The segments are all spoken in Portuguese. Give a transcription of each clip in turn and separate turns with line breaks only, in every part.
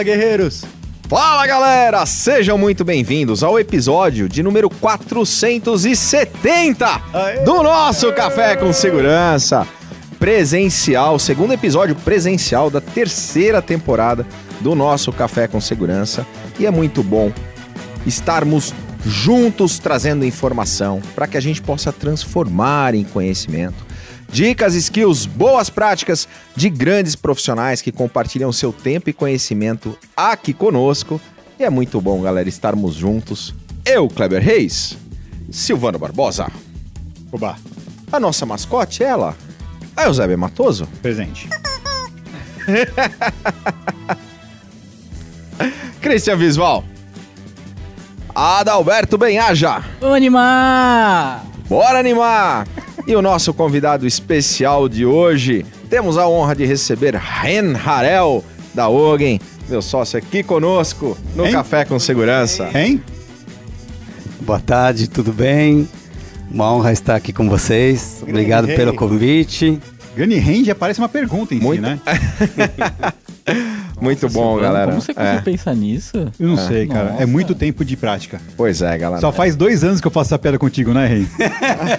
Fala, guerreiros!
Fala galera, sejam muito bem-vindos ao episódio de número 470
Aê!
do nosso Café com Segurança. Presencial, segundo episódio presencial da terceira temporada do nosso Café com Segurança. E é muito bom estarmos juntos trazendo informação para que a gente possa transformar em conhecimento. Dicas, skills, boas práticas de grandes profissionais que compartilham seu tempo e conhecimento aqui conosco. E é muito bom, galera, estarmos juntos. Eu, Kleber Reis, Silvano Barbosa,
Oba,
a nossa mascote, ela, a Eusébia Matoso,
presente.
Cristian Visval, Adalberto Benhaja.
Vamos animar!
Bora animar! E o nosso convidado especial de hoje, temos a honra de receber Ren Harel da Ogen, meu sócio aqui conosco no
Hein?
Café com Segurança.
Hein?
Boa tarde, tudo bem? Uma honra estar aqui com vocês. Obrigado
Hey.
pelo convite.
Gani Range parece uma pergunta em
Muito.
si, né?
Muito bom,
Silvano,
galera.
Como você conseguiu
É,
pensar nisso?
Eu não sei, cara.
Nossa.
É muito tempo de prática.
pois é, galera.
Só faz dois anos que eu faço essa piada contigo, né, Rei?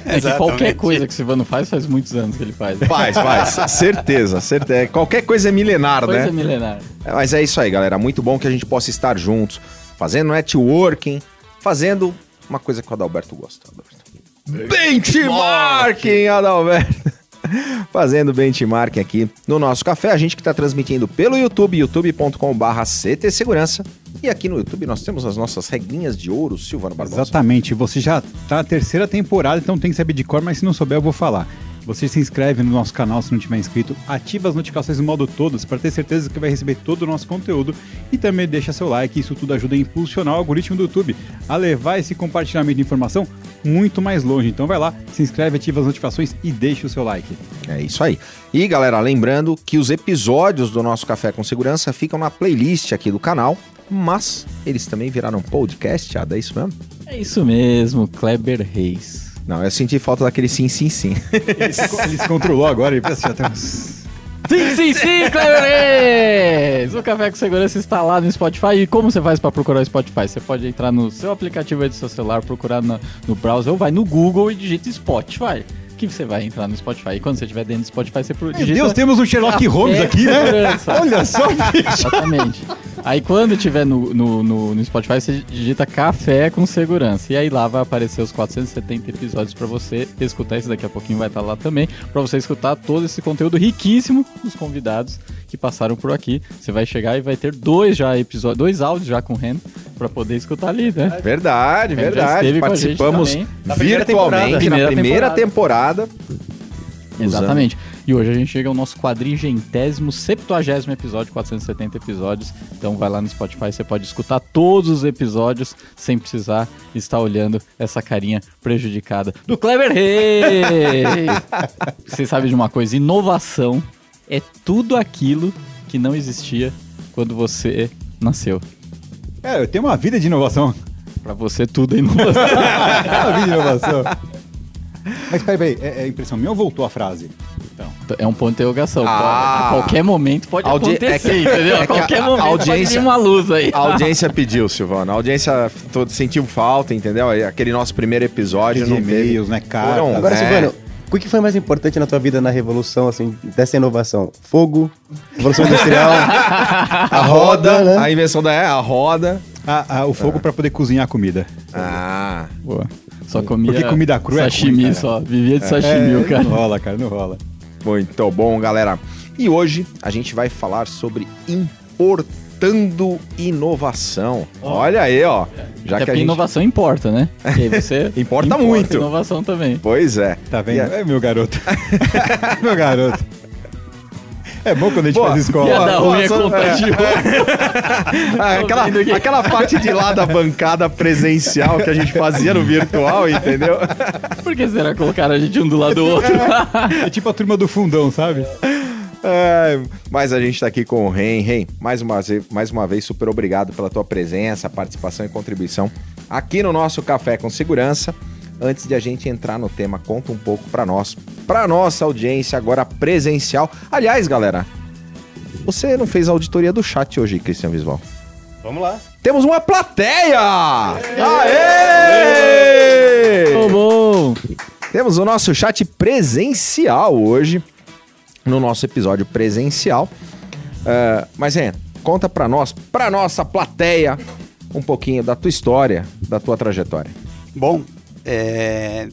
É que qualquer coisa que o Silvano faz, faz muitos anos que ele faz.
Faz, faz. certeza, certeza. Qualquer coisa é milenar,
Coisa
né?
milenar.
É, Mas é isso aí, galera. Muito bom que a gente possa estar juntos, fazendo networking, fazendo uma coisa que o Adalberto gosta. Adalberto. Benchmarking, Adalberto. Fazendo benchmarking aqui no nosso café. A gente que está transmitindo pelo YouTube, youtube.com.br CT Segurança. E aqui no YouTube nós temos as nossas regrinhas de ouro, Silvano Barbosa.
Exatamente. Você já tá na terceira temporada, então tem que saber de cor, mas se não souber, eu vou falar. Você se inscreve no nosso canal se não tiver inscrito, ativa as notificações no modo todos para ter certeza que vai receber todo o nosso conteúdo e também deixa seu like, isso tudo ajuda a impulsionar o algoritmo do YouTube a levar esse compartilhamento de informação muito mais longe. Então vai lá, se inscreve, ativa as notificações e deixa o seu like.
É isso aí. E galera, lembrando que os episódios do nosso Café com Segurança ficam na playlist aqui do canal, mas eles também viraram podcast, Ada, é isso mesmo?
É isso mesmo, Kleber Reis.
Não, eu senti falta daquele sim, sim, sim.
Ele se, ele se controlou agora, ele pensa, já tem uns...
Sim, sim, sim, Kleber Reis! O Café com Segurança está lá no Spotify. E como você faz para procurar o Spotify? Você pode entrar no seu aplicativo aí do seu celular, procurar na- no browser ou vai no Google e digita Spotify. Que você vai entrar no Spotify. E quando você estiver dentro do Spotify, você pro-
Meu
digita...
Deus, temos um Sherlock Holmes aqui, né? Olha só, bicho.
Exatamente. Aí quando tiver no, no, no, no Spotify, você digita café com segurança. E aí lá vai aparecer os 470 episódios pra você escutar. Esse daqui a pouquinho vai estar lá também. Pra você escutar todo esse conteúdo riquíssimo dos convidados que passaram por aqui. Você vai chegar e vai ter dois já episódios, dois áudios já com o Ren pra poder escutar ali, né?
Verdade, verdade. Participamos
primeira
virtualmente
temporada.
na
Primeira
primeira temporada.
Exatamente. E hoje a gente chega ao nosso quadrigentésimo, septuagésimo episódio, 470 episódios. Então vai lá no Spotify, você pode escutar todos os episódios sem precisar estar olhando essa carinha prejudicada do Kleber Reis. você sabe de uma coisa? Inovação é tudo aquilo que não existia quando você nasceu.
É, eu tenho uma vida de inovação.
Pra você tudo é inovação.
uma vida de inovação. Mas peraí, peraí, é, é impressão minha ou voltou a frase?
é um ponto de interrogação.
Ah.
a qualquer momento pode
Audi-
acontecer,
é que-
entendeu?
é
A
que
qualquer
a- a
momento
audiência-
pode uma luz aí.
A audiência pediu, Silvano. A audiência todo sentiu falta, entendeu? Aquele nosso primeiro episódio
De
não teve.
e-mails, né.
Foram-
Agora,
É.
Silvano, o que foi mais importante na tua vida na revolução, assim, dessa inovação? Fogo, revolução industrial,
A roda,
roda, né?
a invenção da é, a roda.
Ah, ah, o fogo pra poder cozinhar a comida.
Ah,
Boa. Só comia
Porque comida crua é
sashimi
ruim, cara.
só. Vivia de sashimi, o cara.
Não rola, cara, não rola.
muito bom, galera. E hoje a gente vai falar sobre importando inovação. Olha aí, ó. Já
Até
que a gente...
inovação importa, né? E aí você
Importa muito.
inovação também.
Pois é.
Tá vendo?
A-
É meu garoto. meu garoto. É bom quando a gente
Boa.
faz escola.
Piada
Boa,
ruim é contagioso.
Ah,
Tô
aquela, aquela parte de lá da bancada presencial que a gente fazia no virtual, entendeu?
Por que será que colocaram a gente um do lado do outro?
É tipo a turma do fundão, sabe?
É, mas a gente tá aqui com o Ren. Ren, mais uma, vez, mais uma vez, super obrigado pela tua presença, participação e contribuição aqui no nosso Café com Segurança. Antes de a gente entrar no tema, conta um pouco pra nós, pra nossa audiência agora presencial. Aliás, galera, Você não fez a auditoria do chat hoje, Cristian Visual.
Vamos lá.
Temos uma plateia! Aê!
Ô, bom!
Temos o nosso chat presencial hoje, no nosso episódio presencial. É, mas, é, conta pra nós, pra nossa plateia, um pouquinho da tua história, da tua trajetória.
Bom, é,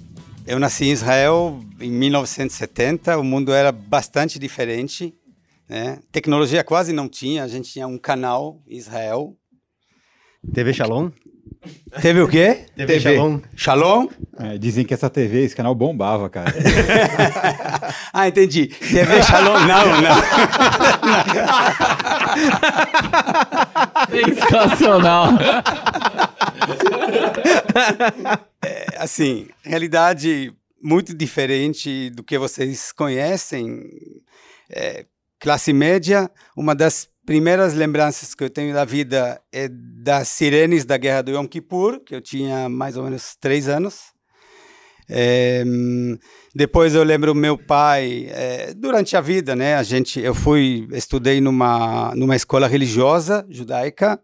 eu nasci em Israel em 1970, o mundo era bastante diferente. Né? Tecnologia quase não tinha, a gente tinha um canal em Israel.
TV Shalom?
Teve o quê?
TV, Shalom.
Shalom?
É, dizem que essa TV, esse canal bombava, cara.
ah, entendi. TV Shalom, não, não.
Sensacional.
É, assim, realidade muito diferente do que vocês conhecem. É, classe média, uma das primeiras lembranças que eu tenho da vida é das sirenes da Guerra do Yom Kippur, que eu tinha mais ou menos três anos. É, depois eu lembro meu pai é, durante a vida, né? A gente, eu fui, estudei numa numa escola religiosa judaica.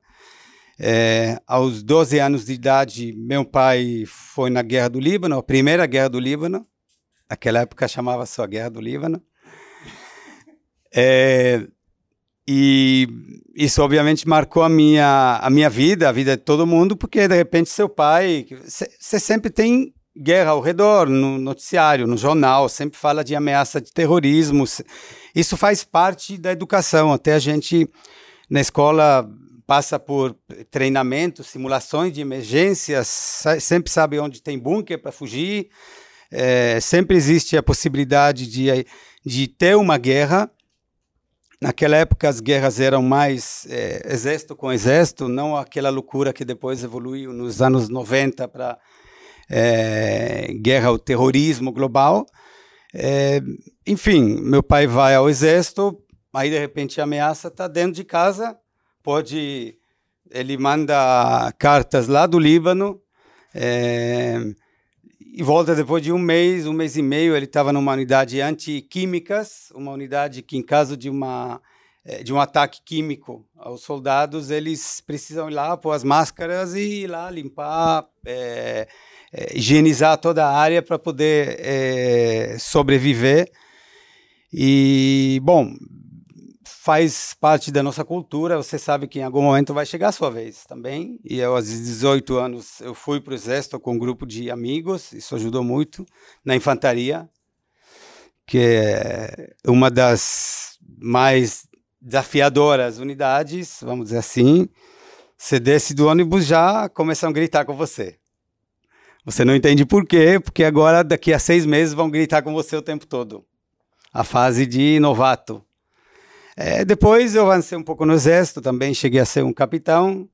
É, aos 12 anos de idade, meu pai foi na Guerra do Líbano, a primeira Guerra do Líbano. Naquela época chamava só Guerra do Líbano. E isso obviamente marcou a minha, a minha vida, a vida de todo mundo, porque de repente seu pai, você sempre tem guerra ao redor, no noticiário, no jornal, sempre fala de ameaça de terrorismo. Isso faz parte da educação, até a gente na escola passa por treinamento, simulações de emergências, sempre sabe onde tem bunker para fugir, é, sempre existe a possibilidade de, de ter uma guerra, Naquela época as guerras eram mais é, exército com exército, não aquela loucura que depois evoluiu nos anos 90 para é, guerra ao terrorismo global. É, enfim, meu pai vai ao exército, aí de repente a ameaça está dentro de casa, pode ele manda cartas lá do Líbano, é, e volta depois de um mês, um mês e meio, ele estava numa unidade antiquímicas, uma unidade que, em caso de, uma, eh, de um ataque químico aos soldados, eles precisam ir lá pôr as máscaras e ir lá limpar, é, é, higienizar toda a área para poder é, sobreviver. E, bom, faz parte da nossa cultura, você sabe que em algum momento vai chegar a sua vez também. E eu, aos 18 anos, eu fui para o exército com um grupo de amigos, isso ajudou muito, na infantaria, que é uma das mais desafiadoras unidades, vamos dizer assim. Você desce do ônibus já começam a gritar com você. Você não entende por quê, porque agora, daqui a seis meses, vão gritar com você o tempo todo. A fase de novato é, depois eu avancei um pouco no exército também, cheguei a ser um capitão,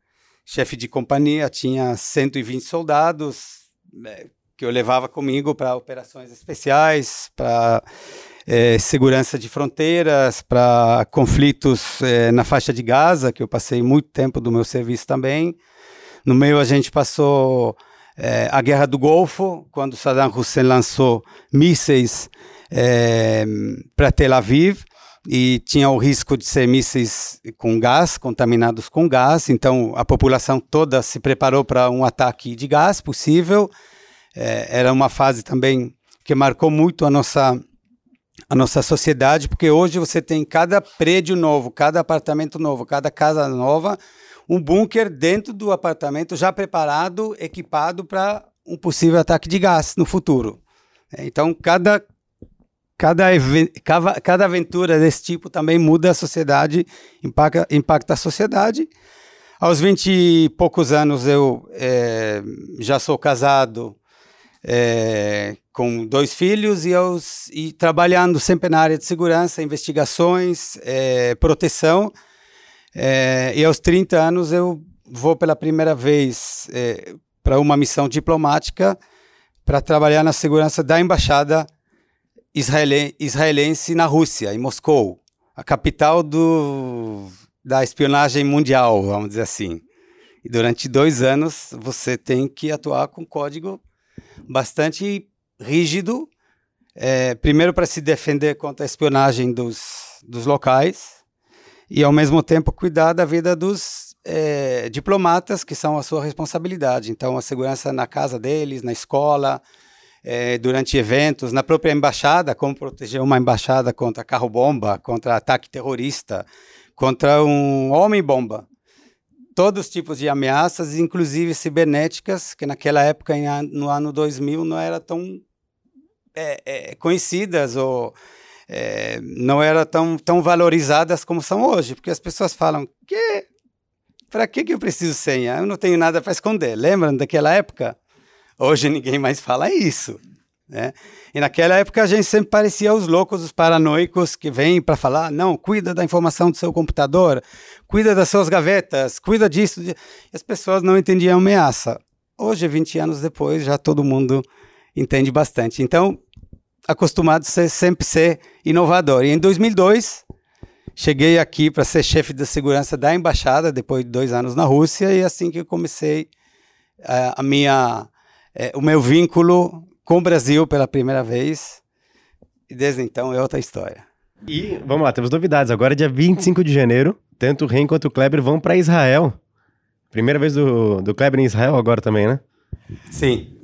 chefe de companhia, tinha 120 soldados é, que eu levava comigo para operações especiais, para é, segurança de fronteiras, para conflitos é, na faixa de Gaza, que eu passei muito tempo do meu serviço também. No meio a gente passou é, a Guerra do Golfo, quando Saddam Hussein lançou mísseis é, para Tel Aviv e tinha o risco de ser mísseis com gás, contaminados com gás, então a população toda se preparou para um ataque de gás possível. É, era uma fase também que marcou muito a nossa a nossa sociedade, porque hoje você tem cada prédio novo, cada apartamento novo, cada casa nova, um bunker dentro do apartamento já preparado, equipado para um possível ataque de gás no futuro. É, então, cada cada, cada, aventura desse tipo também muda a sociedade, impacta, impacta a sociedade. Aos 20 e poucos anos eu é, já sou casado é, com dois filhos e, aos, e trabalhando sempre na área de segurança, investigações, é, proteção. E aos 30 anos eu vou pela primeira vez para uma missão diplomática para trabalhar na segurança da embaixada israelense na Rússia, em Moscou, a capital do, da espionagem mundial, vamos dizer assim. E durante dois anos você tem que atuar com código bastante rígido, é, primeiro para se defender contra a espionagem dos, dos locais, e ao mesmo tempo cuidar da vida dos é, diplomatas, que são a sua responsabilidade. Então, a segurança na casa deles, na escola, é, durante eventos, na própria embaixada, como proteger uma embaixada contra carro-bomba, contra ataque terrorista, contra um homem-bomba. Todos os tipos de ameaças, inclusive cibernéticas, que naquela época, no ano 2000, não eram tão é, é, conhecidas ou é, não eram tão, tão valorizadas como são hoje, porque as pessoas falam que para que, que eu preciso senha? Eu não tenho nada para esconder. Lembram daquela época? Hoje ninguém mais fala isso. Né? E naquela época a gente sempre parecia os loucos, os paranoicos que vêm para falar: não, cuida da informação do seu computador, cuida das suas gavetas, cuida disso. E as pessoas não entendiam a ameaça. Hoje, 20 anos depois, já todo mundo entende bastante. Então, acostumado a sempre ser inovador. E em 2002, cheguei aqui para ser chefe da segurança da embaixada, depois de dois anos na Rússia, e assim que eu comecei uh, a minha, uh, o meu vínculo com o Brasil pela primeira vez. E desde então é outra história.
E vamos lá, temos novidades. Agora, dia 25 de janeiro, tanto o Ren quanto o Kleber vão para Israel. Primeira vez do, do Kleber em Israel agora também, né?
Sim.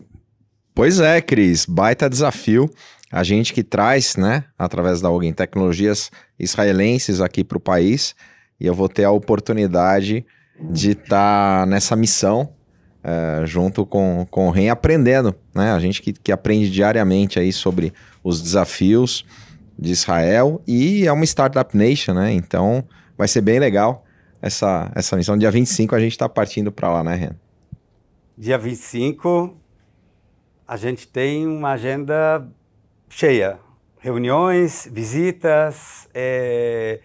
Pois é, Cris, baita desafio. A gente que traz, né, através da Alguém Tecnologias israelenses aqui para o país, e eu vou ter a oportunidade de estar tá nessa missão é, junto com, com o REM aprendendo, né? A gente que, que aprende diariamente aí sobre os desafios de Israel e é uma Startup Nation, né? Então vai ser bem legal essa, essa missão. Dia 25 a gente está partindo para lá, né, Ren?
Dia 25 a gente tem uma agenda cheia. Reuniões, visitas, é,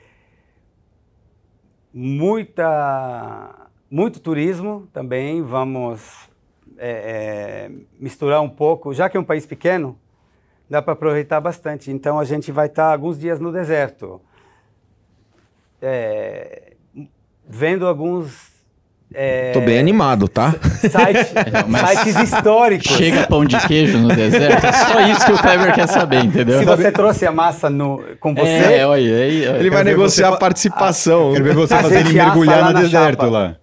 muita, muito turismo também. Vamos é, é, misturar um pouco, já que é um país pequeno, dá para aproveitar bastante. Então a gente vai estar alguns dias no deserto, é, vendo alguns
é... Tô bem animado, tá?
Site, é, sites históricos.
Chega pão de queijo no deserto. É só isso que o Kleber quer saber, entendeu?
Se você trouxe a massa no, com você. É,
olha, ele vai negociar você... a participação.
Quero ver você fazer ele mergulhar no deserto chapa. lá.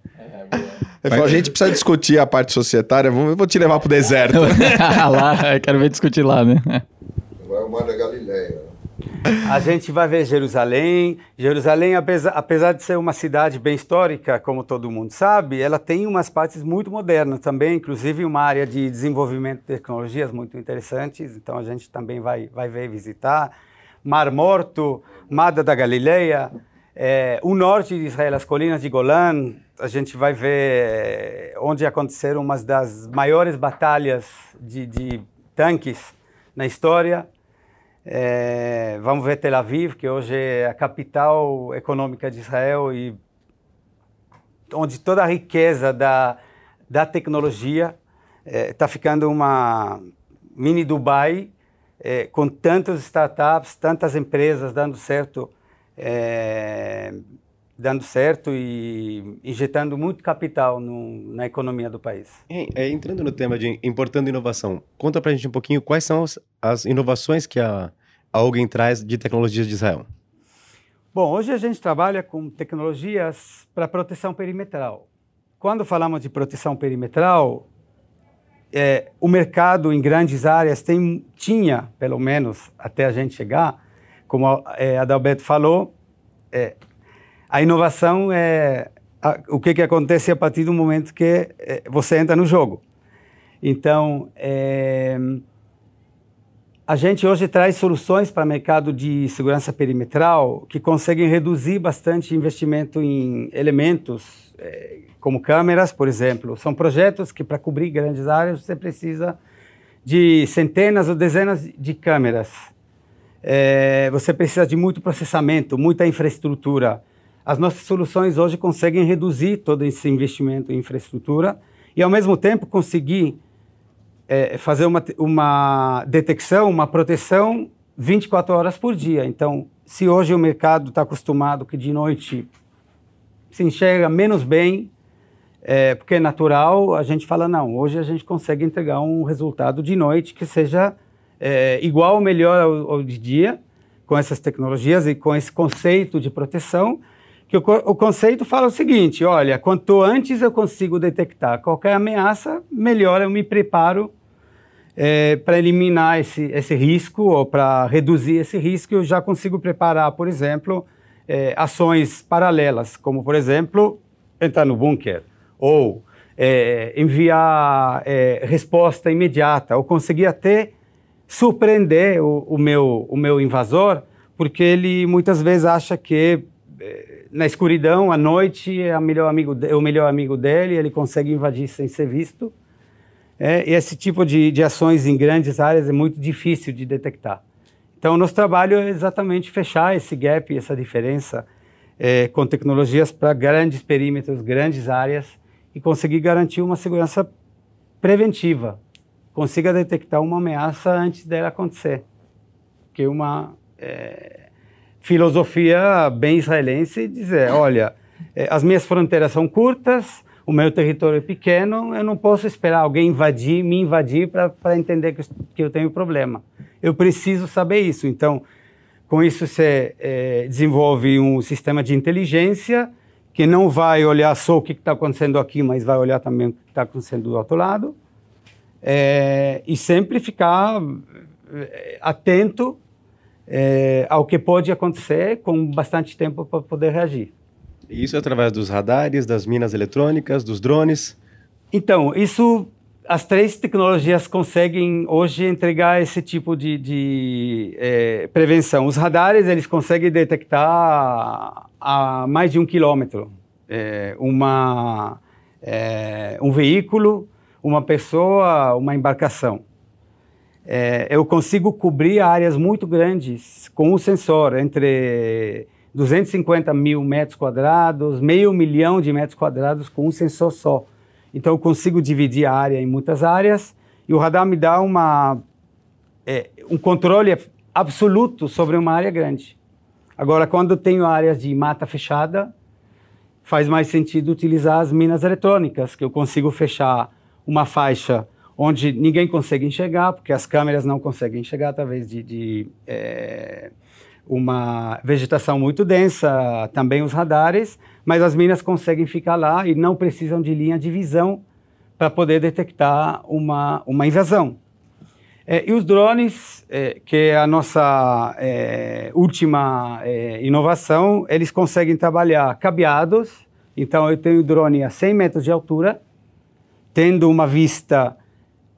Ele falou, a gente precisa discutir a parte societária, eu vou te levar pro deserto.
lá, quero ver discutir lá, né?
Vai o Mar da Galileia.
A gente vai ver Jerusalém. Jerusalém, apesar, apesar de ser uma cidade bem histórica, como todo mundo sabe, ela tem umas partes muito modernas também, inclusive uma área de desenvolvimento de tecnologias muito interessantes. Então a gente também vai, vai ver e visitar. Mar Morto, Mada da Galileia, é, o norte de Israel, as colinas de Golan. A gente vai ver é, onde aconteceram umas das maiores batalhas de, de tanques na história. É, vamos ver Tel Aviv, que hoje é a capital econômica de Israel e onde toda a riqueza da, da tecnologia está é, ficando uma mini Dubai, é, com tantas startups, tantas empresas dando certo, é, dando certo e injetando muito capital no, na economia do país.
É, entrando no tema de importando inovação, conta para a gente um pouquinho quais são as, as inovações que a, a Alguém traz de tecnologias de Israel.
Bom, hoje a gente trabalha com tecnologias para proteção perimetral. Quando falamos de proteção perimetral, é, o mercado em grandes áreas tem, tinha, pelo menos até a gente chegar, como é, Adalberto falou, é, a inovação é a, o que, que acontece a partir do momento que é, você entra no jogo. Então, é, a gente hoje traz soluções para o mercado de segurança perimetral que conseguem reduzir bastante investimento em elementos, é, como câmeras, por exemplo. São projetos que, para cobrir grandes áreas, você precisa de centenas ou dezenas de câmeras. É, você precisa de muito processamento, muita infraestrutura. As nossas soluções hoje conseguem reduzir todo esse investimento em infraestrutura e, ao mesmo tempo, conseguir é, fazer uma, uma detecção, uma proteção 24 horas por dia. Então, se hoje o mercado está acostumado que de noite se enxerga menos bem, é, porque é natural, a gente fala, não, hoje a gente consegue entregar um resultado de noite que seja é, igual ou melhor ao, ao de dia, com essas tecnologias e com esse conceito de proteção, Que o, o conceito fala o seguinte: olha, quanto antes eu consigo detectar qualquer ameaça, melhor eu me preparo para eliminar esse, esse risco ou para reduzir esse risco. Eu já consigo preparar, por exemplo, eh, ações paralelas, como, por exemplo, entrar no bunker ou eh, enviar eh, resposta imediata, ou conseguir até surpreender o, o meu, o meu invasor, porque ele muitas vezes acha que eh, na escuridão, à noite, é, melhor amigo é o melhor amigo dele, ele consegue invadir sem ser visto. É, esse tipo de, de ações em grandes áreas é muito difícil de detectar. Então, nosso trabalho é exatamente fechar esse gap, essa diferença, eh, com tecnologias para grandes perímetros, grandes áreas, e conseguir garantir uma segurança preventiva. Consiga detectar uma ameaça antes dela acontecer. Que é uma eh, filosofia bem israelense dizer, olha, eh, as minhas fronteiras são curtas, o meu território é pequeno, eu não posso esperar alguém invadir, me invadir para entender que, que eu tenho problema. Eu preciso saber isso. Então, com isso você eh, desenvolve um sistema de inteligência que não vai olhar só o que está acontecendo aqui, mas vai olhar também o que está acontecendo do outro lado. Eh, e sempre ficar eh, atento eh, ao que pode acontecer com bastante tempo para poder reagir.
Isso através dos radares, das minas eletrônicas, dos drones.
Então, isso, as três tecnologias conseguem hoje entregar esse tipo de, de eh, prevenção. Os radares, eles conseguem detectar a mais de um quilômetro eh, uma, eh, um veículo, uma pessoa, uma embarcação. Eh, eu consigo cobrir áreas muito grandes com um sensor, entre 250 mil metros quadrados, meio milhão de metros quadrados com um sensor só. Então, eu consigo dividir a área em muitas áreas e o radar me dá uma, é, um controle absoluto sobre uma área grande. Agora, quando eu tenho áreas de mata fechada, faz mais sentido utilizar as minas eletrônicas, que eu consigo fechar uma faixa onde ninguém consegue enxergar, porque as câmeras não conseguem enxergar através de, de é, uma vegetação muito densa, também os radares, mas as minas conseguem ficar lá e não precisam de linha de visão para poder detectar uma, uma invasão. É, e os drones, é, que é a nossa é, última é, inovação, eles conseguem trabalhar cabeados. Então, eu tenho drone a 100 metros de altura, tendo uma vista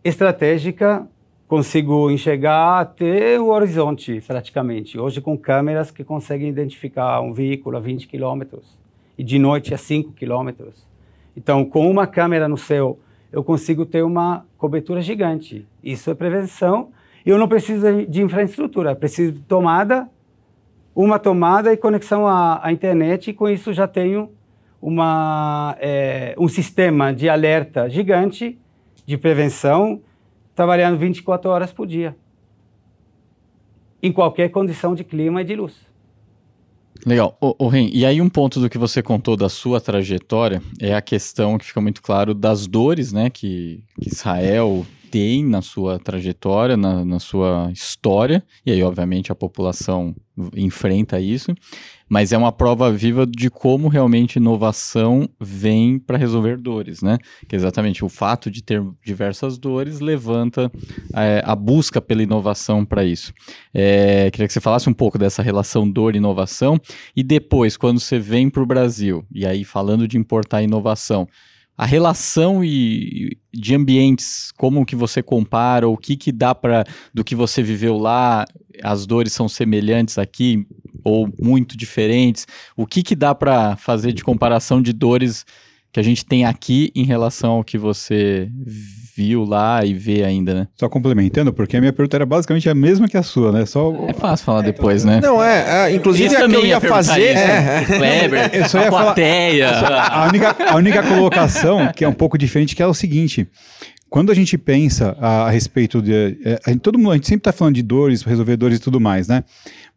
estratégica, consigo enxergar até o horizonte, praticamente. Hoje, com câmeras que conseguem identificar um veículo a 20 quilômetros e de noite a 5 quilômetros. Então, com uma câmera no céu, eu consigo ter uma cobertura gigante. Isso é prevenção. Eu não preciso de- infraestrutura, preciso de tomada, uma tomada e conexão à, à internet, e com isso já tenho uma, eh, um sistema de alerta gigante de prevenção, trabalhando 24 horas por dia, em qualquer condição de clima e de luz.
Legal. Ô Ren, e aí um ponto do que você contou da sua trajetória é a questão que fica muito claro das dores, né, que, que Israel tem na sua trajetória, na, na sua história, e aí obviamente a população enfrenta isso, mas é uma prova viva de como realmente inovação vem para resolver dores, né? Que é exatamente o fato de ter diversas dores levanta é, a busca pela inovação para isso. É, queria que você falasse um pouco dessa relação dor e inovação e depois, quando você vem para o Brasil, e aí falando de importar inovação, a relação e, de ambientes, como que você compara, o que que dá para do que você viveu lá, as dores são semelhantes aqui ou muito diferentes, o que que dá para fazer de comparação de dores que a gente tem aqui em relação ao que você viu lá e vê ainda, né?
Só complementando, porque a minha pergunta era basicamente a mesma que a sua, né? Só
É fácil falar depois, né?
Não, é, é, inclusive a que
também
eu ia
perguntar
fazer.
isso,
é,
o Kleber,
Eu só
a
ia falar-
plateia.
A única, a única colocação que é um pouco diferente que é o seguinte. Quando a gente pensa a, a respeito de. é, a gente- todo mundo, a gente sempre está falando de dores, resolver dores e tudo mais, né?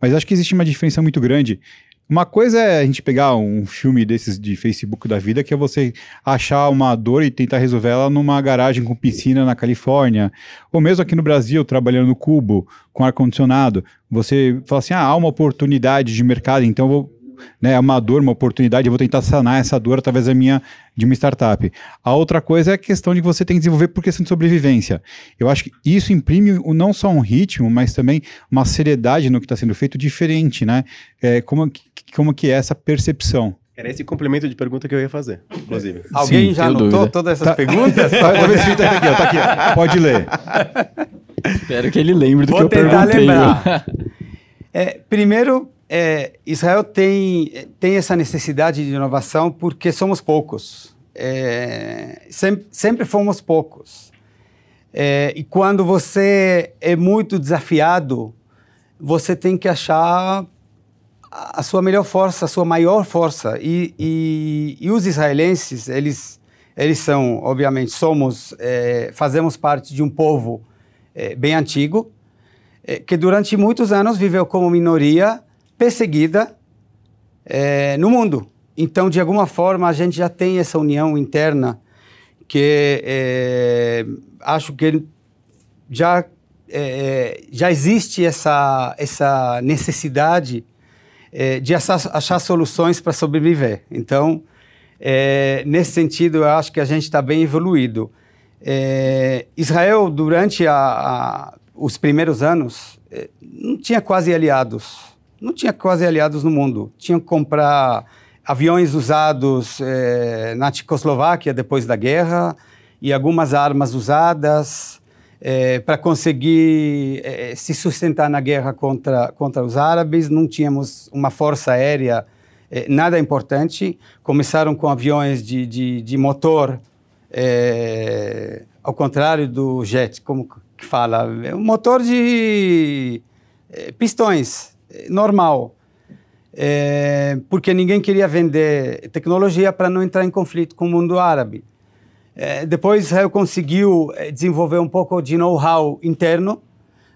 Mas acho que existe uma diferença muito grande. Uma coisa é a gente pegar um filme desses de Facebook da vida, que é você achar uma dor e tentar resolver ela numa garagem com piscina na Califórnia, ou mesmo aqui no Brasil, trabalhando no cubo, com ar-condicionado. Você fala assim: ah, há uma oportunidade de mercado, então vou né, é uma dor, uma oportunidade, eu vou tentar sanar essa dor através da minha de uma startup. A outra coisa é a questão de que você tem que desenvolver por questão de sobrevivência. Eu acho que isso imprime o- não só um ritmo, mas também uma seriedade no que está sendo feito diferente, né? É, como, que- como que é essa percepção?
Era esse complemento de pergunta que eu ia fazer, inclusive.
Alguém
Sim,
já anotou
dúvida.
todas essas
Tá.
perguntas?
Talvez tá aqui, ó, tá aqui. ó. Pode ler.
Espero que ele lembre do
Vou
que eu
tentar
perguntei.
lembrar. É, primeiro, é, Israel tem, tem essa necessidade de inovação porque somos poucos. É, sempre, sempre fomos poucos. É, e quando você é muito desafiado, você tem que achar a sua melhor força, a sua maior força. E, e, e os israelenses, eles, eles são, obviamente, somos, é, fazemos parte de um povo é, bem antigo, é, que durante muitos anos viveu como minoria perseguida é, no mundo. Então, de alguma forma, a gente já tem essa união interna que é, acho que já, é, já existe essa, essa necessidade é, de achar, achar soluções para sobreviver. Então, é, nesse sentido, eu acho que a gente está bem evoluído. É, Israel, durante a, a, os primeiros anos, não tinha quase aliados. Não tinha quase aliados no mundo. Tinham que comprar aviões usados é, na Tchecoslováquia depois da guerra e algumas armas usadas é, para conseguir é, se sustentar na guerra contra, contra os árabes. Não tínhamos uma força aérea nada importante. Começaram com aviões de, de, de motor, ao contrário do jet, como que fala? É um motor de pistões, normal. É, porque ninguém queria vender tecnologia para não entrar em conflito com o mundo árabe. É, depois Israel conseguiu é, desenvolver um pouco de know-how interno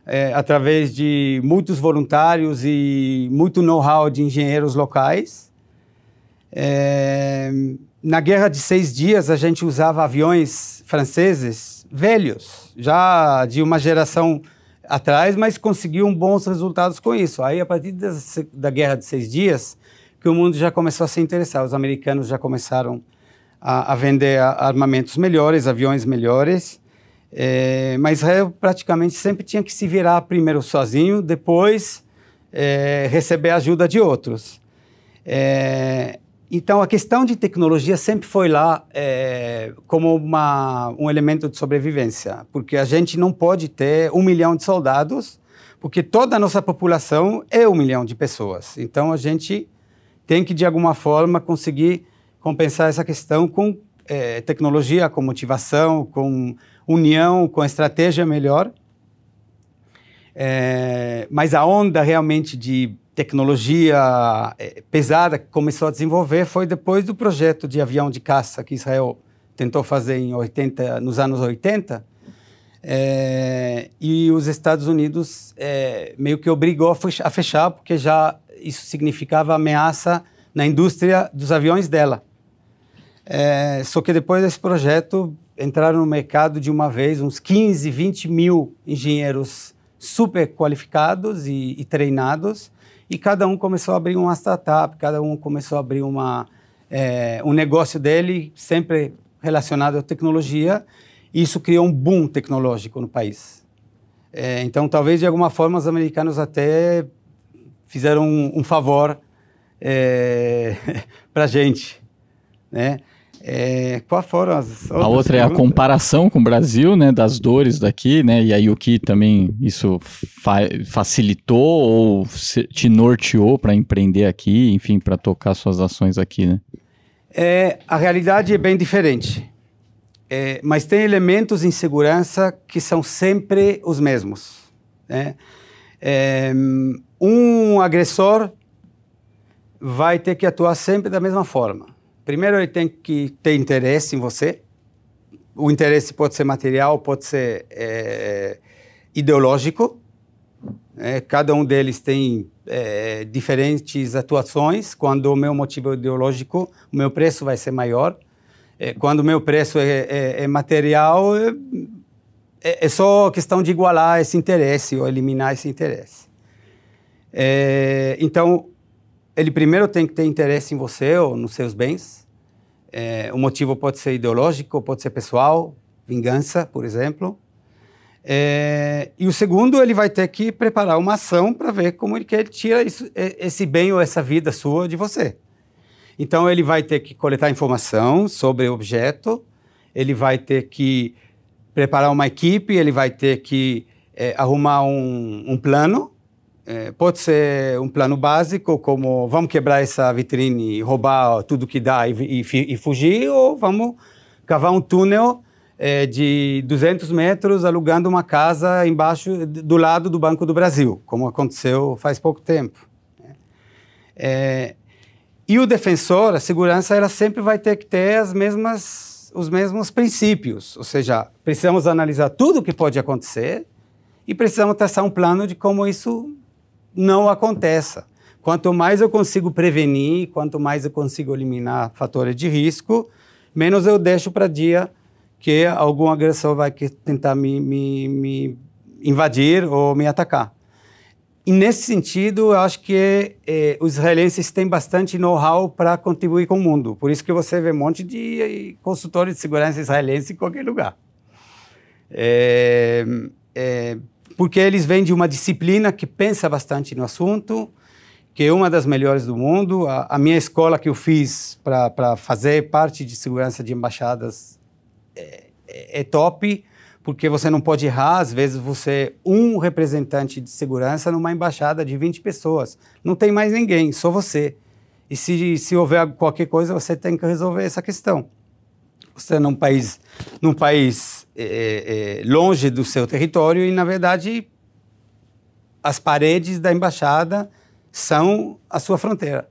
é, através de muitos voluntários e muito know-how de engenheiros locais. É, na Guerra de Seis Dias a gente usava aviões franceses velhos, já de uma geração atrás, mas conseguiam bons resultados com isso. Aí a partir da Guerra de Seis Dias que o mundo já começou a se interessar, os americanos já começaram a, a vender armamentos melhores, aviões melhores. É, mas Israel praticamente sempre tinha que se virar primeiro sozinho, depois é, receber ajuda de outros. É, então a questão de tecnologia sempre foi lá é, como uma, um elemento de sobrevivência, porque a gente não pode ter um milhão de soldados, porque toda a nossa população é um milhão de pessoas. Então a gente tem que de alguma forma conseguir compensar essa questão com é, tecnologia, com motivação, com união, com estratégia melhor. É, mas a onda realmente de tecnologia é, pesada que começou a desenvolver foi depois do projeto de avião de caça que Israel tentou fazer em 80, nos anos 80. É, e os Estados Unidos é, meio que obrigou a fechar, porque já isso significava ameaça na indústria dos aviões dela. É, só que depois desse projeto entraram no mercado de uma vez uns 15, 20 mil engenheiros super qualificados e, e treinados, e cada um começou a abrir uma startup, cada um começou a abrir uma, é, um negócio dele, sempre relacionado à tecnologia, e isso criou um boom tecnológico no país. É, então, talvez de alguma forma os americanos até fizeram um, um favor é, para a gente, né? É, qual foram as
A outra é a comparação com o Brasil, né, das dores daqui, né, e aí o que também isso fa facilitou ou te norteou para empreender aqui, enfim, para tocar suas ações aqui, né?
É, a realidade é bem diferente, é, mas tem elementos em segurança que são sempre os mesmos, né? É, um agressor vai ter que atuar sempre da mesma forma. Primeiro, ele tem que ter interesse em você. O interesse pode ser material, pode ser é, ideológico. É, cada um deles tem é, diferentes atuações. Quando o meu motivo é ideológico, o meu preço vai ser maior. É, quando o meu preço é, é material, é, só questão de igualar esse interesse ou eliminar esse interesse. então, ele primeiro tem que ter interesse em você ou nos seus bens. É, o motivo pode ser ideológico, pode ser pessoal, vingança, por exemplo. É, e o segundo, ele vai ter que preparar uma ação para ver como ele quer tirar isso, é, esse bem ou essa vida sua de você. Então, ele vai ter que coletar informação sobre o objeto, ele vai ter que preparar uma equipe, ele vai ter que é, arrumar um, um plano. É, pode ser um plano básico, como vamos quebrar essa vitrine, roubar tudo que dá e, e, e fugir, ou vamos cavar um túnel é, de 200 metros alugando uma casa embaixo do lado do Banco do Brasil, como aconteceu faz pouco tempo. É, e o defensor, a segurança, ela sempre vai ter que ter as mesmas, os mesmos princípios, ou seja, precisamos analisar tudo o que pode acontecer e precisamos traçar um plano de como isso não aconteça. Quanto mais eu consigo prevenir, quanto mais eu consigo eliminar fatores de risco, menos eu deixo para dia que algum agressor vai tentar me, me, me invadir ou me atacar. E nesse sentido, eu acho que eh, os israelenses têm bastante know-how para contribuir com o mundo. Por isso que você vê um monte de eh, consultores de segurança israelense em qualquer lugar. É, é, porque eles vêm de uma disciplina que pensa bastante no assunto, que é uma das melhores do mundo. A, a minha escola que eu fiz para fazer parte de segurança de embaixadas é, é, top, porque você não pode errar. Às vezes você é um representante de segurança numa embaixada de 20 pessoas. Não tem mais ninguém, só você. E se, se houver qualquer coisa, você tem que resolver essa questão. Você é num país, num país é, é, longe do seu território e, na verdade, as paredes da embaixada são a sua fronteira.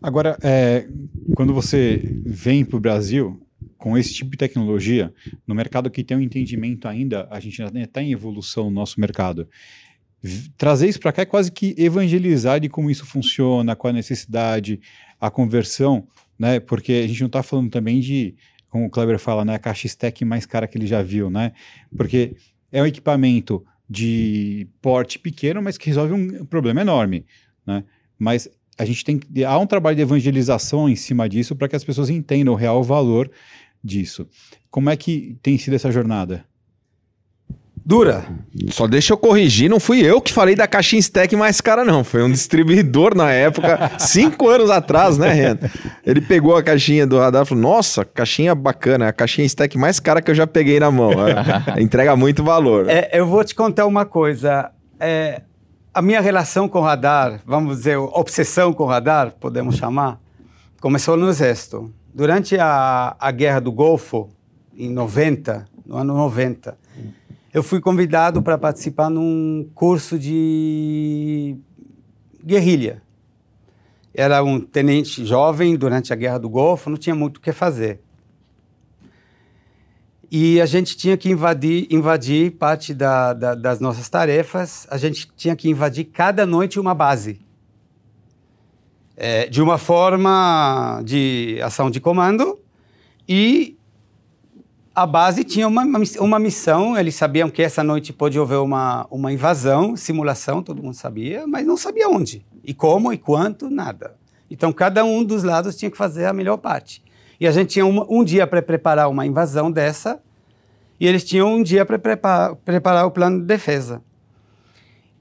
Agora, é, quando você vem para o Brasil, com esse tipo de tecnologia, no mercado que tem um entendimento ainda, a gente ainda está em evolução no nosso mercado. Trazer isso para cá é quase que evangelizar de como isso funciona, qual a necessidade, a conversão, né? Porque a gente não está falando também de, como o Kleber fala, né? A caixa stack mais cara que ele já viu, né? Porque é um equipamento de porte pequeno, mas que resolve um problema enorme, né? Mas a gente tem há um trabalho de evangelização em cima disso para que as pessoas entendam o real valor disso. Como é que tem sido essa jornada?
Dura. Só deixa eu corrigir, não fui eu que falei da caixinha stack mais cara, não. Foi um distribuidor na época, cinco anos atrás, né, Ren? Ele pegou a caixinha do radar e falou: Nossa, caixinha bacana, a caixinha stack mais cara que eu já peguei na mão. É, entrega muito valor.
É, eu vou te contar uma coisa. É, a minha relação com o radar, vamos dizer, obsessão com o radar, podemos chamar, começou no Exército. Durante a, a Guerra do Golfo, em 90, no ano 90, eu fui convidado para participar num curso de guerrilha. Era um tenente jovem durante a Guerra do Golfo, não tinha muito o que fazer. E a gente tinha que invadir, invadir parte da, da, das nossas tarefas, a gente tinha que invadir cada noite uma base é, de uma forma de ação de comando e a base tinha uma, uma missão, eles sabiam que essa noite pode haver uma, uma invasão, simulação, todo mundo sabia, mas não sabia onde, e como, e quanto, nada. Então, cada um dos lados tinha que fazer a melhor parte. E a gente tinha um, dia para preparar uma invasão dessa, e eles tinham um dia para preparar, preparar o plano de defesa.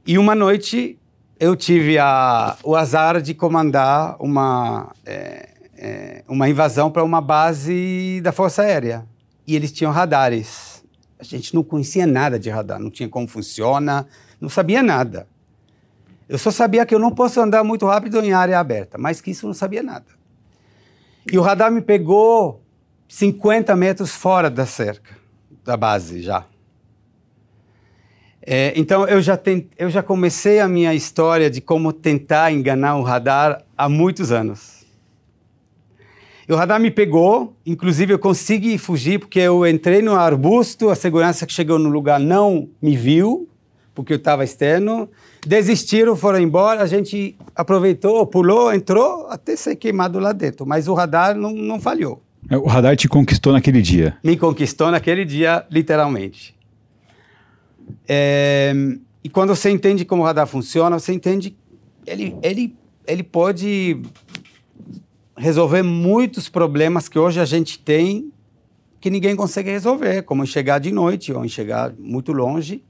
E uma noite eu tive a, o azar de comandar uma, é, é, uma invasão para uma base da Força Aérea. E eles tinham radares. A gente não conhecia nada de radar, não tinha como funciona, não sabia nada. Eu só sabia que eu não posso andar muito rápido em área aberta, mas que isso eu não sabia nada. E o radar me pegou 50 metros fora da cerca, da base já. É, então eu já, eu já comecei a minha história de como tentar enganar o radar há muitos anos. E o radar me pegou, inclusive eu consegui fugir porque eu entrei no arbusto, a segurança que chegou no lugar não me viu, porque eu estava externo. Desistiram, foram embora, a gente aproveitou, pulou, entrou, até ser queimado lá dentro. Mas o radar não, não falhou.
O radar te conquistou naquele dia?
Me conquistou naquele dia, literalmente. É, e quando você entende como o radar funciona, você entende ele ele ele pode resolver muitos problemas que hoje a gente tem que ninguém consegue resolver, como enxergar de noite ou enxergar muito longe,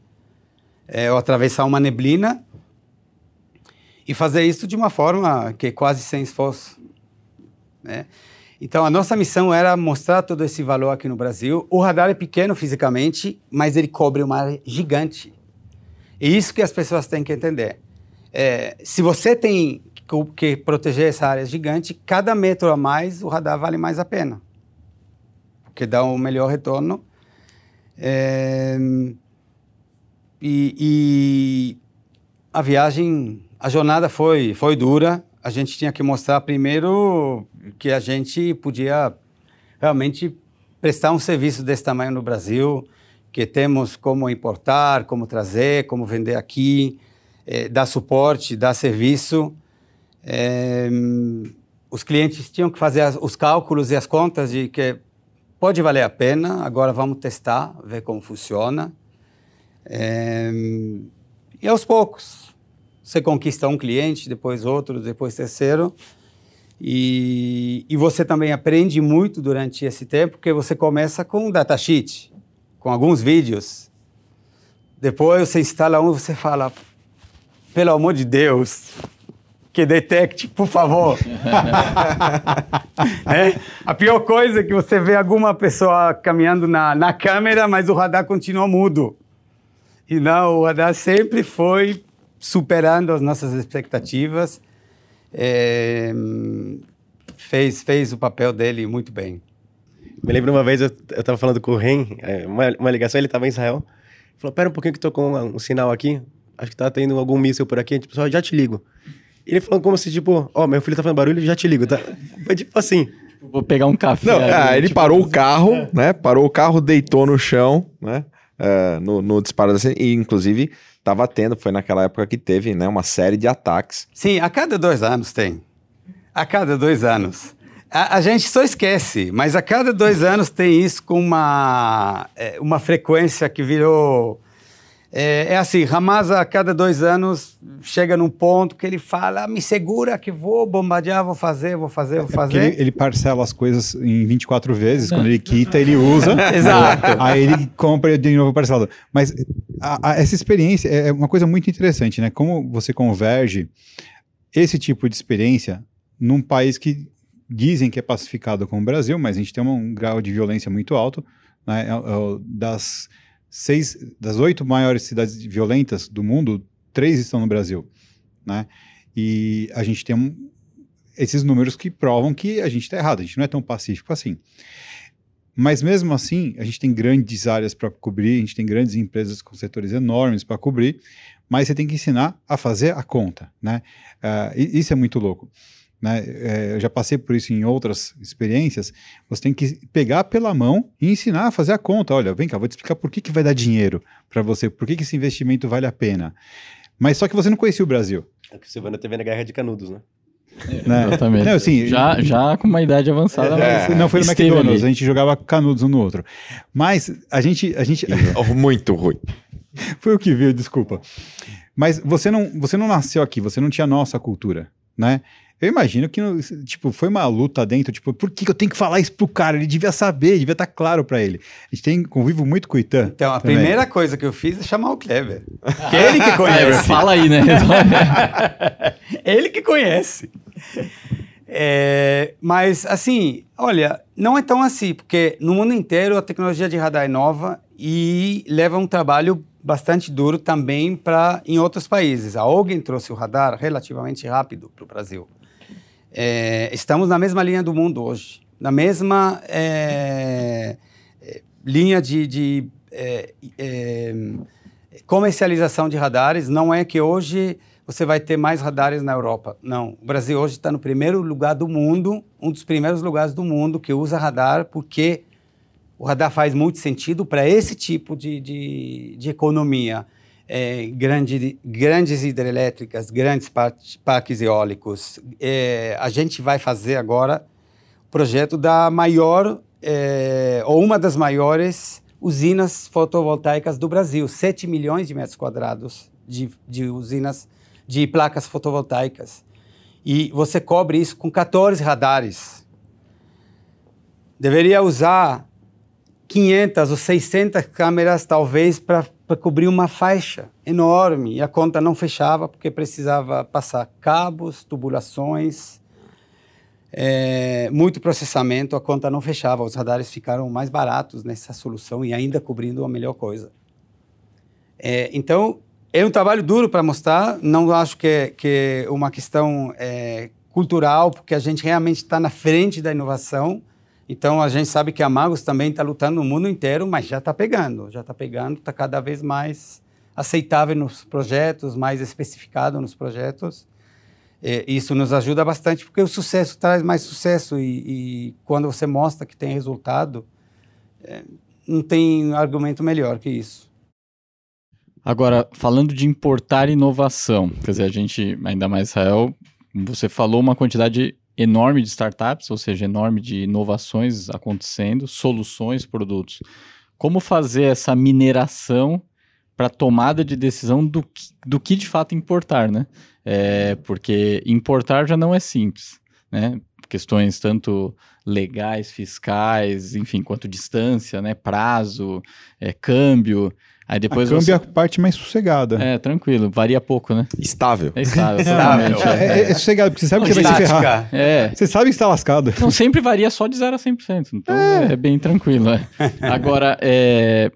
é, ou atravessar uma neblina e fazer isso de uma forma que é quase sem esforço. Né? Então, a nossa missão era mostrar todo esse valor aqui no Brasil. O radar é pequeno fisicamente, mas ele cobre uma área gigante. E isso que as pessoas têm que entender. É, se você tem que proteger essa área gigante, cada metro a mais o radar vale mais a pena, porque dá um melhor retorno. É, e, e, a viagem, a jornada foi, foi dura. A gente tinha que mostrar primeiro que a gente podia realmente prestar um serviço desse tamanho no Brasil, que temos como importar, como trazer, como vender aqui, é, dar suporte, dar serviço. É, os clientes tinham que fazer as, os cálculos e as contas de que pode valer a pena, agora vamos testar, ver como funciona. É, e aos poucos, você conquista um cliente, depois outro, depois terceiro. E, e você também aprende muito durante esse tempo, porque você começa com um datasheet, com alguns vídeos. Depois você instala um e você fala, pelo amor de Deus, que detecte, por favor. é, a pior coisa é que você vê alguma pessoa caminhando na, na câmera, mas o radar continua mudo. E não, o radar sempre foi superando as nossas expectativas. É, fez, fez o papel dele muito bem.
Me lembro uma vez, eu, estava falando com o Ren, é, uma, uma ligação, ele estava em Israel. Falou, pera um pouquinho que tô com um, um sinal aqui. Acho que tá tendo algum míssil por aqui. Tipo, só já te ligo. Ele falou como se, tipo, ó, oh, meu filho tá fazendo barulho, já te ligo, tá? Foi tipo assim.
Vou pegar um café.
Não, ah, ele tipo, parou o carro, né? Parou o carro, deitou no chão, né? Uh, no, no disparo da e inclusive estava tendo, foi naquela época que teve, né, uma série de ataques.
Sim, a cada dois anos tem. A cada dois anos. A, a gente só esquece, mas a cada dois anos tem isso com uma, é, uma frequência que virou é, é, assim, Hamas a cada dois anos chega num ponto que ele fala, me segura que vou bombardear, vou fazer, vou fazer, vou é fazer.
É ele, ele, parcela as coisas em 24 vezes, quando ele quita, ele usa.
Exato.
Aí ele compra de novo parcelado. Mas a, a, essa experiência é uma coisa muito interessante, né? Como você converge esse tipo de experiência num país que dizem que é pacificado como o Brasil, mas a gente tem um, um grau de violência muito alto, né? É, é, das seis das oito maiores cidades violentas do mundo, três estão no Brasil, né? E a gente tem um, esses números que provam que a gente está errado, a gente não é tão pacífico assim. Mas mesmo assim, a gente tem grandes áreas para cobrir, a gente tem grandes empresas com setores enormes para cobrir, mas você tem que ensinar a fazer a conta, né? Uh, isso é muito louco né? É, eu já passei por isso em outras experiências. Você tem que pegar pela mão e ensinar a fazer a conta. Olha, vem cá, vou te explicar por que, que vai dar dinheiro para você, por que, que esse investimento vale a pena. Mas só que você não conhecia o Brasil.
É que você vai na TV na Guerra de Canudos, né?
né? Exatamente. Não, assim, já, já com uma idade avançada.
É, não foi no McDonald's, ali. a gente jogava canudos um no outro. Mas a gente. A gente...
Muito ruim.
foi o que viu, desculpa. Mas você não, você não nasceu aqui, você não tinha nossa cultura, né? Eu imagino que, tipo, foi uma luta dentro, tipo, por que eu tenho que falar isso pro cara? Ele devia saber, devia estar tá claro para ele. A gente tem convivo muito com o Itan.
Então, a também. primeira coisa que eu fiz é chamar o Kleber. que ele que conhece.
Fala aí, né?
ele que conhece. É, mas, assim, olha, não é tão assim, porque no mundo inteiro a tecnologia de radar é nova e leva um trabalho bastante duro também para em outros países. A Ogden trouxe o radar relativamente rápido para o Brasil. É, estamos na mesma linha do mundo hoje, na mesma é, linha de, de é, é, comercialização de radares. Não é que hoje você vai ter mais radares na Europa. Não. O Brasil hoje está no primeiro lugar do mundo, um dos primeiros lugares do mundo que usa radar, porque o radar faz muito sentido para esse tipo de, de, de economia é, grande, grandes hidrelétricas, grandes parques eólicos. É, a gente vai fazer agora o projeto da maior, é, ou uma das maiores usinas fotovoltaicas do Brasil, 7 milhões de metros quadrados de, de usinas, de placas fotovoltaicas. E você cobre isso com 14 radares. Deveria usar 500 ou 600 câmeras, talvez, para cobrir uma faixa enorme. E a conta não fechava porque precisava passar cabos, tubulações, é, muito processamento. A conta não fechava. Os radares ficaram mais baratos nessa solução e ainda cobrindo a melhor coisa. É, então, é um trabalho duro para mostrar. Não acho que é, que é uma questão é, cultural, porque a gente realmente está na frente da inovação então a gente sabe que a Magos também está lutando no mundo inteiro, mas já está pegando, já está pegando, está cada vez mais aceitável nos projetos, mais especificado nos projetos. É, isso nos ajuda bastante porque o sucesso traz mais sucesso e, e quando você mostra que tem resultado, é, não tem argumento melhor que isso.
Agora, falando de importar inovação, quer dizer, a gente, ainda mais Israel, você falou uma quantidade enorme de startups, ou seja, enorme de inovações acontecendo, soluções, produtos. Como fazer essa mineração para tomada de decisão do que, do que de fato importar, né? É, porque importar já não é simples, né? Questões tanto legais, fiscais, enfim, quanto distância, né? Prazo, é, câmbio. Aí depois
a câmbio
você...
é a parte mais sossegada.
É, tranquilo, varia pouco, né?
Estável.
É estável, exatamente.
É, é, é sossegado, porque você sabe que você vai se ferrar.
É.
Você sabe que está lascado.
Não, sempre varia só de 0 a 100%, então é, é bem tranquilo. É. Agora, é...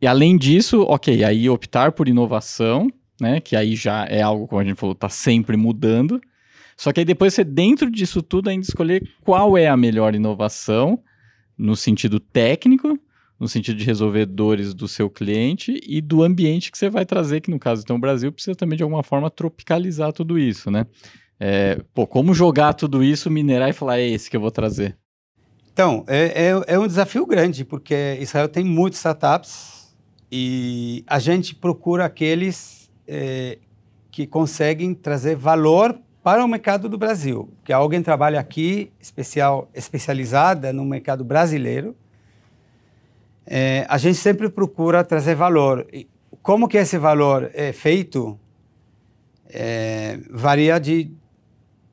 e além disso, ok, aí optar por inovação, né, que aí já é algo, como a gente falou, está sempre mudando, só que aí depois você, dentro disso tudo, ainda escolher qual é a melhor inovação, no sentido técnico, no sentido de resolver dores do seu cliente e do ambiente que você vai trazer, que no caso então o Brasil precisa também de alguma forma tropicalizar tudo isso, né? É, pô, como jogar tudo isso, minerar e falar, é esse que eu vou trazer?
Então, é, é, é um desafio grande, porque Israel tem muitas startups e a gente procura aqueles é, que conseguem trazer valor para o mercado do Brasil, que alguém trabalha aqui, especial, especializada no mercado brasileiro, é, a gente sempre procura trazer valor. E como que esse valor é feito é, varia de,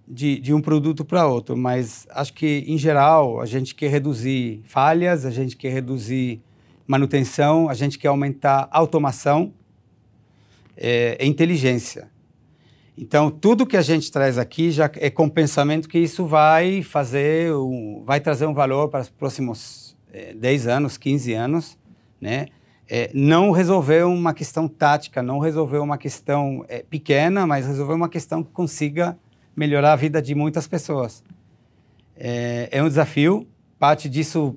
de, de, um produto para outro, mas acho que, em geral, a gente quer reduzir falhas, a gente quer reduzir manutenção, a gente quer aumentar automação é, inteligência. Então, tudo que a gente traz aqui já é com pensamento que isso vai fazer, um, vai trazer um valor para os próximos 10 anos, 15 anos, né? É, não resolveu uma questão tática, não resolveu uma questão é, pequena, mas resolveu uma questão que consiga melhorar a vida de muitas pessoas. É, é um desafio, parte disso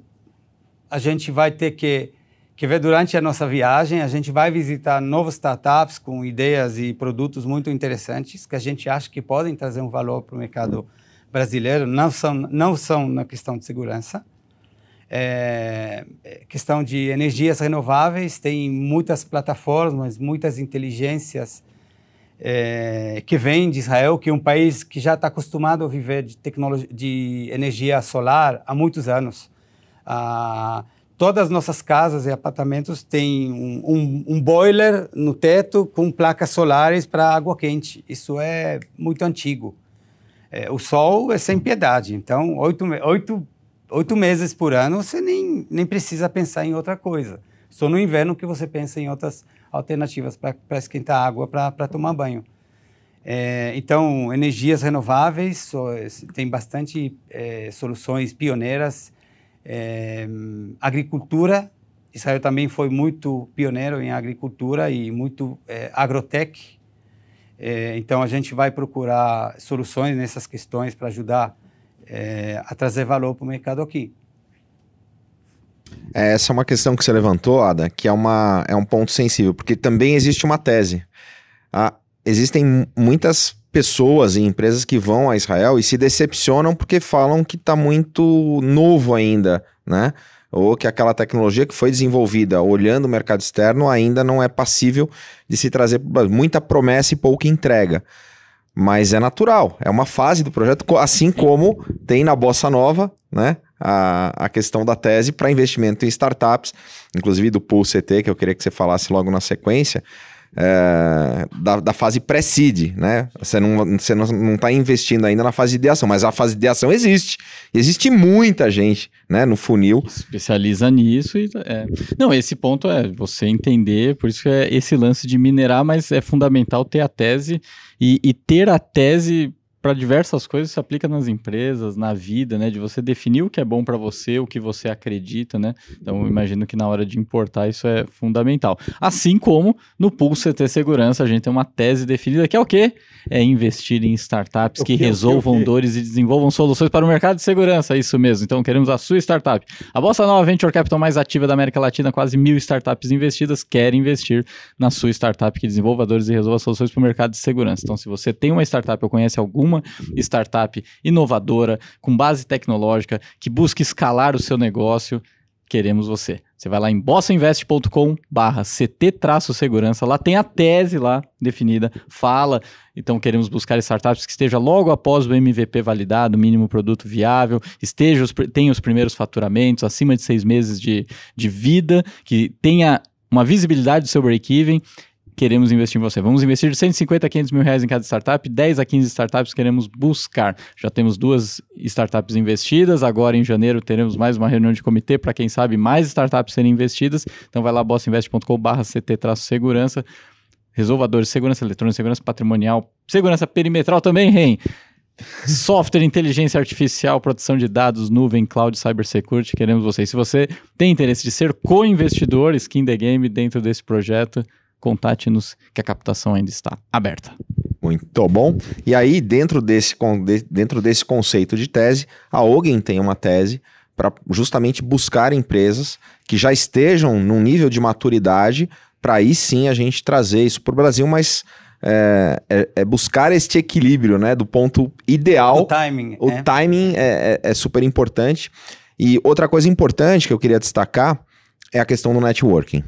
a gente vai ter que, que ver durante a nossa viagem, a gente vai visitar novas startups com ideias e produtos muito interessantes que a gente acha que podem trazer um valor para o mercado brasileiro, não são, não são na questão de segurança, é, é, questão de energias renováveis, tem muitas plataformas, muitas inteligências é, que vêm de Israel, que é um país que já está acostumado a viver de, tecnologia, de energia solar há muitos anos. Ah, todas as nossas casas e apartamentos têm um, um, um boiler no teto com placas solares para água quente. Isso é muito antigo. É, o sol é sem piedade. Então, oito, oito oito meses por ano, você nem, nem precisa pensar em outra coisa. Só no inverno que você pensa em outras alternativas para esquentar água para tomar banho. É, então, energias renováveis, tem bastante é, soluções pioneiras. É, agricultura, Israel também foi muito pioneiro em agricultura e muito é, agrotech. É, então, a gente vai procurar soluções nessas questões para ajudar é, a trazer valor para o mercado aqui.
É, essa é uma questão que você levantou, Ada, que é, uma, é um ponto sensível, porque também existe uma tese. Ah, existem muitas pessoas e empresas que vão a Israel e se decepcionam porque falam que está muito novo ainda, né? Ou que aquela tecnologia que foi desenvolvida olhando o mercado externo ainda não é passível de se trazer muita promessa e pouca entrega. Mas é natural, é uma fase do projeto, assim como tem na Bossa Nova, né? A, a questão da tese para investimento em startups, inclusive do Pool CT, que eu queria que você falasse logo na sequência. é, da, da fase pré-seed, né? Você não, você não, não tá investindo ainda na fase de ideação, mas a fase de ideação existe. Existe muita gente, né, no funil.
Especializa nisso e é. Não, esse ponto é você entender, por isso que é esse lance de minerar, mas é fundamental ter a tese e, e ter a tese para diversas coisas se aplica nas empresas, na vida, né? De você definir o que é bom para você, o que você acredita, né? Então, imagino que na hora de importar isso é fundamental. Assim como no Pulse CT Segurança, a gente tem uma tese definida que é o quê? É investir em startups que,
que,
resolvam
que?
dores e desenvolvam soluções para o mercado de segurança. Isso mesmo. Então, queremos a sua startup. A Bossa Nova Venture Capital mais ativa da América Latina, quase mil startups investidas, quer investir na sua startup que desenvolva dores e resolva soluções para o mercado de segurança. Então, se você tem uma startup ou conhece alguma startup inovadora, com base tecnológica, que busca escalar o seu negócio, queremos você. Você vai lá em bossainvest.com barra CT-segurança, lá tem a tese lá definida, fala, então queremos buscar startups que esteja logo após o MVP validado, mínimo produto viável, esteja os, tenha os primeiros faturamentos, acima de seis meses de, de vida, que tenha uma visibilidade do seu break-even, queremos investir em você. Vamos investir de 150 a 500 mil reais em cada startup, 10 a 15 startups queremos buscar. Já temos duas startups investidas, agora em janeiro teremos mais uma reunião de comitê para quem sabe mais startups serem investidas. Então vai lá bossinvest.com/barra ct-segurança, resolvadores, segurança eletrônica, segurança patrimonial, segurança perimetral também, REM. Software, inteligência artificial, proteção de dados, nuvem, cloud, cybersecurity, queremos vocês. Se você tem interesse de ser co-investidor, skin the game dentro desse projeto, contate-nos que a captação ainda está aberta.
Muito bom. E aí, dentro desse, dentro desse conceito de tese, a Ogen tem uma tese para justamente buscar empresas que já estejam num nível de maturidade para aí sim a gente trazer isso para o Brasil, mas é, é, é, buscar este equilíbrio, né? Do ponto ideal.
O timing.
O
é.
timing é, é, é super importante. E outra coisa importante que eu queria destacar é a questão do networking.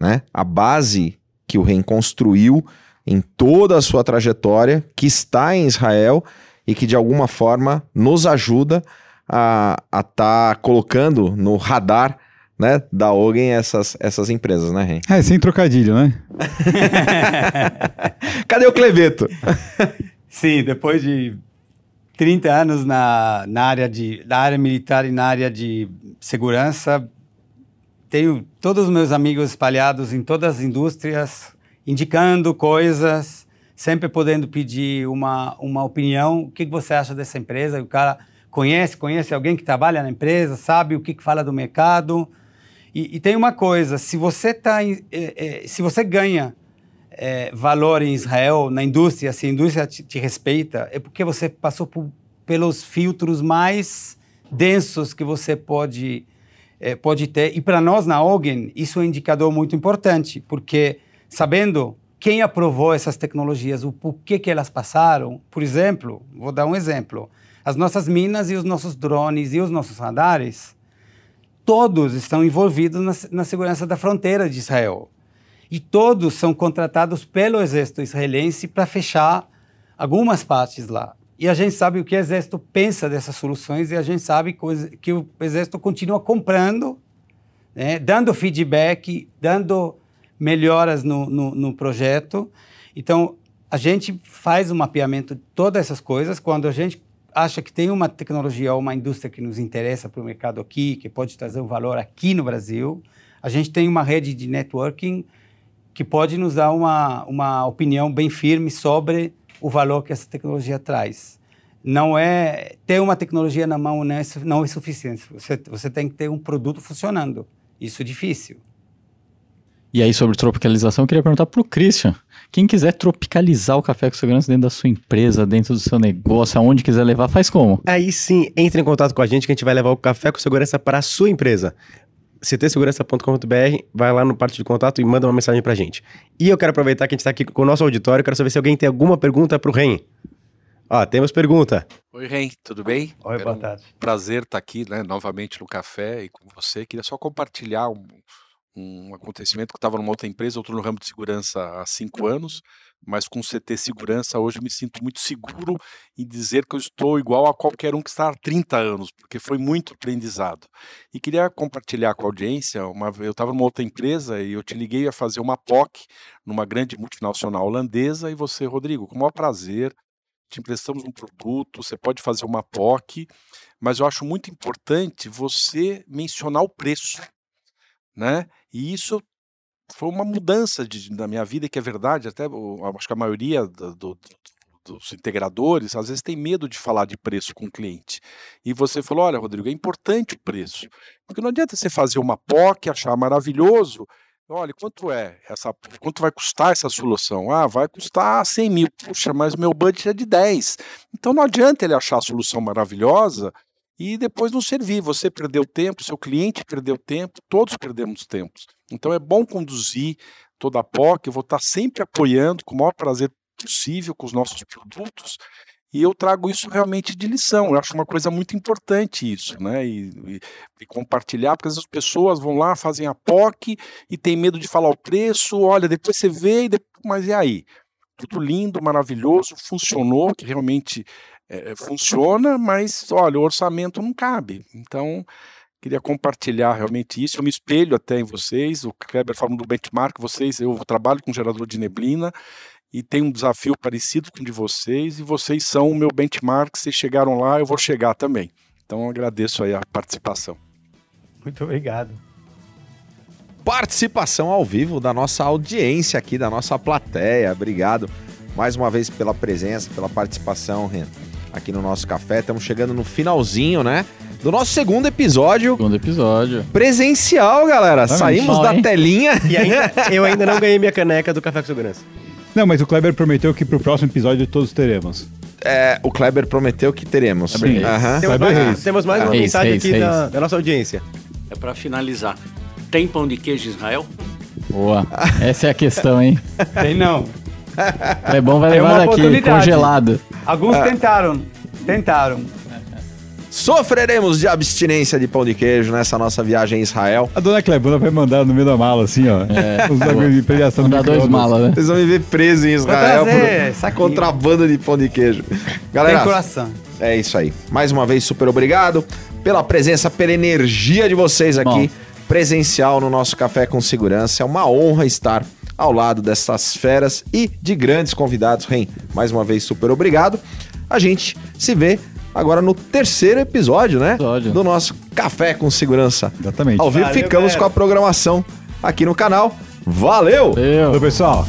Né? A base que o REM construiu em toda a sua trajetória, que está em Israel e que de alguma forma nos ajuda a estar tá colocando no radar né, da Ogen essas, essas empresas, né, Ren?
É, sem trocadilho, né?
Cadê o Cleveto?
Sim, depois de 30 anos na, na, área de, na área militar e na área de segurança, tenho todos os meus amigos espalhados em todas as indústrias, indicando coisas, sempre podendo pedir uma, uma opinião. O que você acha dessa empresa? O cara conhece, conhece alguém que trabalha na empresa, sabe o que, que fala do mercado. E, e tem uma coisa, se você, tá em, é, é, se você ganha é, valor em Israel, na indústria, se a indústria te, te respeita, é porque você passou por, pelos filtros mais densos que você pode é, pode ter. E para nós na Ogen, isso é um indicador muito importante, porque sabendo quem aprovou essas tecnologias, o porquê que elas passaram, por exemplo, vou dar um exemplo, as nossas minas e os nossos drones e os nossos radares, todos estão envolvidos na, na segurança da fronteira de Israel. E todos são contratados pelo exército israelense para fechar algumas partes lá. E a gente sabe o que o Exército pensa dessas soluções e a gente sabe que o Exército continua comprando, né, dando feedback, dando melhoras no, no, no, projeto. Então, a gente faz um mapeamento de todas essas coisas. Quando a gente acha que tem uma tecnologia ou uma indústria que nos interessa para o mercado aqui, que pode trazer um valor aqui no Brasil, a gente tem uma rede de networking que pode nos dar uma, uma opinião bem firme sobre o valor que essa tecnologia traz. Não é ter uma tecnologia na mão não é, não é suficiente. Você, você tem que ter um produto funcionando. Isso é difícil.
E aí, sobre tropicalização, eu queria perguntar para o Christian. Quem quiser tropicalizar o café com segurança dentro da sua empresa, dentro do seu negócio, aonde quiser levar, faz como?
Aí sim, entre em contato com a gente que a gente vai levar o café com segurança para a sua empresa ctsegurança.com.br, vai lá no parte de contato e manda uma mensagem pra gente. E eu quero aproveitar que a gente está aqui com o nosso auditório, quero saber se alguém tem alguma pergunta pro Ren. Ó, temos pergunta.
Oi, Ren, tudo bem?
Oi, boa tarde.
Um prazer estar aqui, né, novamente no café e com você. Queria só compartilhar um, um acontecimento que eu estava numa outra empresa, estou no ramo de segurança há cinco anos, mas com CT Segurança hoje me sinto muito seguro em dizer que eu estou igual a qualquer um que está há 30 anos, porque foi muito aprendizado. E queria compartilhar com a audiência, uma, eu estava numa outra empresa e eu te liguei a fazer uma POC numa grande multinacional holandesa e você, Rodrigo, com o maior prazer, te emprestamos um produto, você pode fazer uma POC, mas eu acho muito importante você mencionar o preço, né? E isso foi uma mudança de, da minha vida, que é verdade, até acho que a maioria do, do, dos integradores às vezes tem medo de falar de preço com o cliente. E você falou: olha, Rodrigo, é importante o preço. Porque não adianta você fazer uma POC, achar maravilhoso. Olha, quanto é essa, quanto vai custar essa solução? Ah, vai custar 100 mil. Puxa, mas meu budget é de 10. Então não adianta ele achar a solução maravilhosa e depois não servir. Você perdeu tempo, seu cliente perdeu tempo, todos perdemos tempo. Então é bom conduzir toda a POC, eu vou estar sempre apoiando com o maior prazer possível com os nossos produtos. E eu trago isso realmente de lição. Eu acho uma coisa muito importante isso, né? E, e, e, compartilhar, porque as pessoas vão lá, fazem a POC e tem medo de falar o preço. Olha, depois você vê, depois... mas e aí? Tudo lindo, maravilhoso, funcionou, que realmente é, funciona, mas olha, o orçamento não cabe. Então, queria compartilhar realmente isso. Eu me espelho até em vocês. O Kleber falando do benchmark, vocês, eu trabalho com gerador de neblina e tenho um desafio parecido com o de vocês, e vocês são o meu benchmark. Vocês chegaram lá, eu vou chegar também. Então agradeço aí a participação.
Muito obrigado.
Participação ao vivo da nossa audiência aqui, da nossa plateia. Obrigado mais uma vez pela presença, pela participação, Ren, aqui no nosso café. Estamos chegando no finalzinho, né? Do nosso segundo episódio.
Segundo episódio.
Presencial, galera. Saímos
bom,
da
hein?
telinha.
E ainda, eu ainda não ganhei minha caneca do Café com Segurança.
Não, mas o Kleber prometeu que pro próximo episódio todos teremos.
É, o Kleber prometeu que teremos.
Reis.
Aham.
Temos
Kleber
mais,
Reis.
temos mais uma
Reis,
mensagem
Reis,
aqui
Reis.
Da, da nossa audiência.
É para finalizar. Tem pão de queijo Israel?
Boa. Essa é a questão, hein?
Tem não.
É bom, vai
Tem
levar
uma
daqui, congelado.
Alguns tentaram. Tentaram.
Sofreremos de abstinência de pão de queijo nessa nossa viagem a Israel.
A dona Clebona vai mandar no meio da mala, assim, ó.
É,
Os bagulho de pregação
Vamos
no
dar dois malas, né?
Vocês vão me ver preso em Israel por contrabando de pão de queijo.
Tem
Galera,
coração.
é isso aí. Mais uma vez, super obrigado pela presença, pela energia de vocês aqui, presencial no nosso Café com Segurança. É uma honra estar ao lado dessas feras e de grandes convidados. Ren, mais uma vez, super obrigado. A gente se vê agora no terceiro episódio, né?
Episódio.
Do nosso Café com Segurança.
Exatamente.
Ao vivo
Valeu,
ficamos
galera.
com a programação aqui no canal. Valeu!
Eu.
Valeu, pessoal.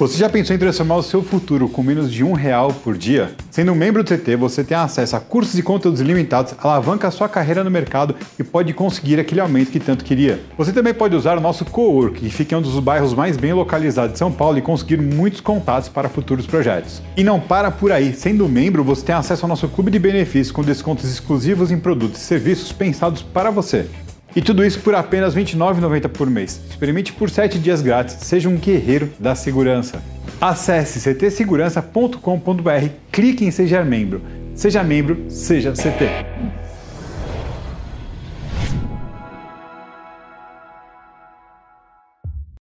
Você já pensou em transformar o seu futuro com menos de um real por dia? Sendo um membro do CT, você tem acesso a cursos e conteúdos ilimitados, alavanca a sua carreira no mercado e pode conseguir aquele aumento que tanto queria. Você também pode usar o nosso co-work, que fica em um dos bairros mais bem localizados de São Paulo e conseguir muitos contatos para futuros projetos. E não para por aí, sendo membro, você tem acesso ao nosso clube de benefícios com descontos exclusivos em produtos e serviços pensados para você. E tudo isso por apenas R$ 29,90 por mês. Experimente por 7 dias grátis. Seja um guerreiro da segurança. Acesse ctsegurança.com.br, clique em Seja Membro. Seja membro, seja CT.